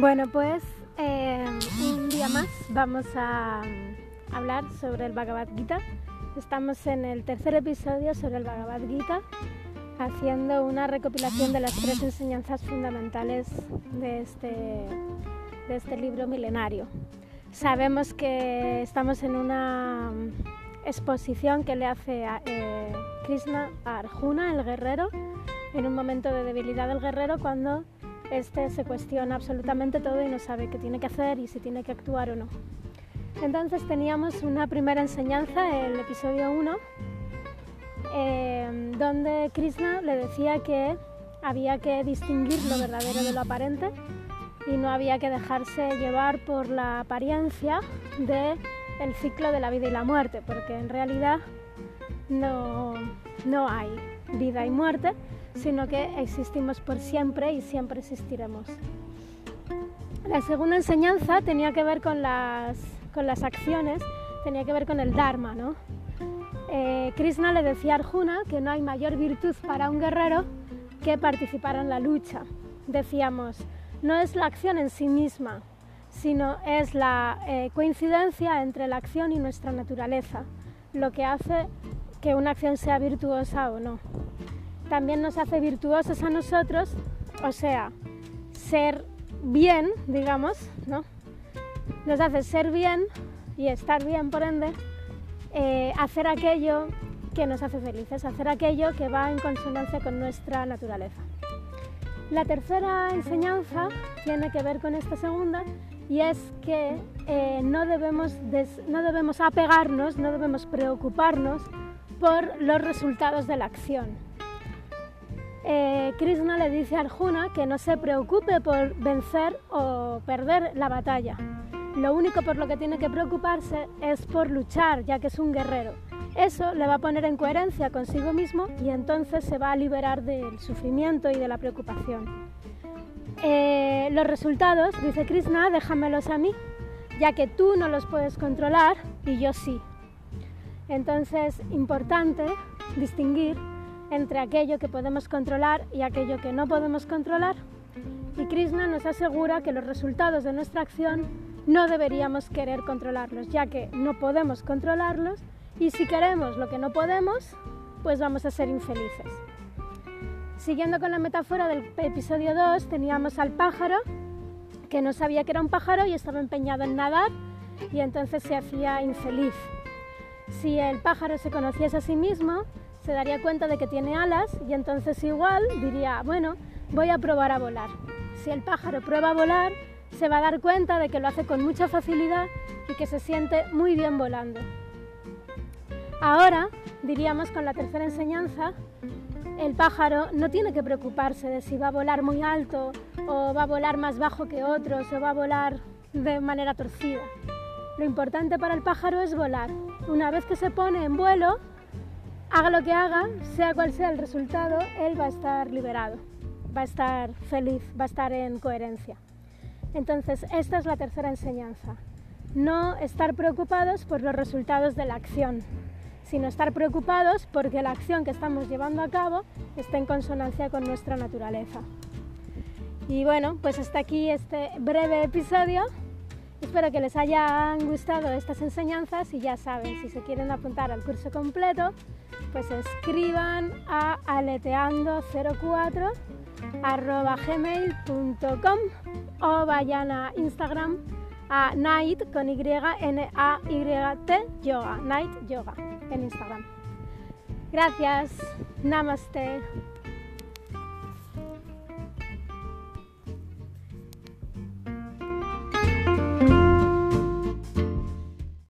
Bueno, pues eh, un día más vamos a mm, hablar sobre el Bhagavad Gita. Estamos en el tercer episodio sobre el Bhagavad Gita, haciendo una recopilación de las tres enseñanzas fundamentales de este, de este libro milenario. Sabemos que estamos en una mm, exposición que le hace a, eh, Krishna a Arjuna, el guerrero, en un momento de debilidad del guerrero cuando este se cuestiona absolutamente todo y no sabe qué tiene que hacer y si tiene que actuar o no. Entonces teníamos una primera enseñanza, el episodio 1, eh, donde Krishna le decía que había que distinguir lo verdadero de lo aparente y no había que dejarse llevar por la apariencia del el ciclo de la vida y la muerte, porque en realidad no, no hay vida y muerte, sino que existimos por siempre y siempre existiremos. La segunda enseñanza tenía que ver con las, con las acciones, tenía que ver con el Dharma. ¿no? Eh, Krishna le decía a Arjuna que no hay mayor virtud para un guerrero que participar en la lucha. Decíamos, no es la acción en sí misma, sino es la eh, coincidencia entre la acción y nuestra naturaleza, lo que hace que una acción sea virtuosa o no también nos hace virtuosos a nosotros, o sea, ser bien, digamos, ¿no? Nos hace ser bien y estar bien, por ende, eh, hacer aquello que nos hace felices, hacer aquello que va en consonancia con nuestra naturaleza. La tercera enseñanza tiene que ver con esta segunda y es que eh, no, debemos no debemos apegarnos, no debemos preocuparnos por los resultados de la acción eh, Krishna le dice a Arjuna que no se preocupe por vencer o perder la batalla. Lo único por lo que tiene que preocuparse es por luchar, ya que es un guerrero. Eso le va a poner en coherencia consigo mismo y entonces se va a liberar del sufrimiento y de la preocupación. Eh, los resultados, dice Krishna, déjamelos a mí, ya que tú no los puedes controlar y yo sí. Entonces, importante distinguir entre aquello que podemos controlar y aquello que no podemos controlar. Y Krishna nos asegura que los resultados de nuestra acción no deberíamos querer controlarlos, ya que no podemos controlarlos y si queremos lo que no podemos, pues vamos a ser infelices. Siguiendo con la metáfora del episodio 2, teníamos al pájaro que no sabía que era un pájaro y estaba empeñado en nadar y entonces se hacía infeliz. Si el pájaro se conociese a sí mismo, se daría cuenta de que tiene alas y entonces igual diría, bueno, voy a probar a volar. Si el pájaro prueba a volar, se va a dar cuenta de que lo hace con mucha facilidad y que se siente muy bien volando. Ahora, diríamos con la tercera enseñanza, el pájaro no tiene que preocuparse de si va a volar muy alto o va a volar más bajo que otros o va a volar de manera torcida. Lo importante para el pájaro es volar. Una vez que se pone en vuelo, haga lo que haga, sea cual sea el resultado, él va a estar liberado, va a estar feliz, va a estar en coherencia. Entonces, esta es la tercera enseñanza. No estar preocupados por los resultados de la acción, sino estar preocupados porque la acción que estamos llevando a cabo esté en consonancia con nuestra naturaleza. Y bueno, pues hasta aquí este breve episodio. Espero que les hayan gustado estas enseñanzas y ya saben, si se quieren apuntar al curso completo, pues escriban a aleteando04 gmail.com o vayan a Instagram a night con y n a y t yoga night yoga en Instagram. Gracias, namaste.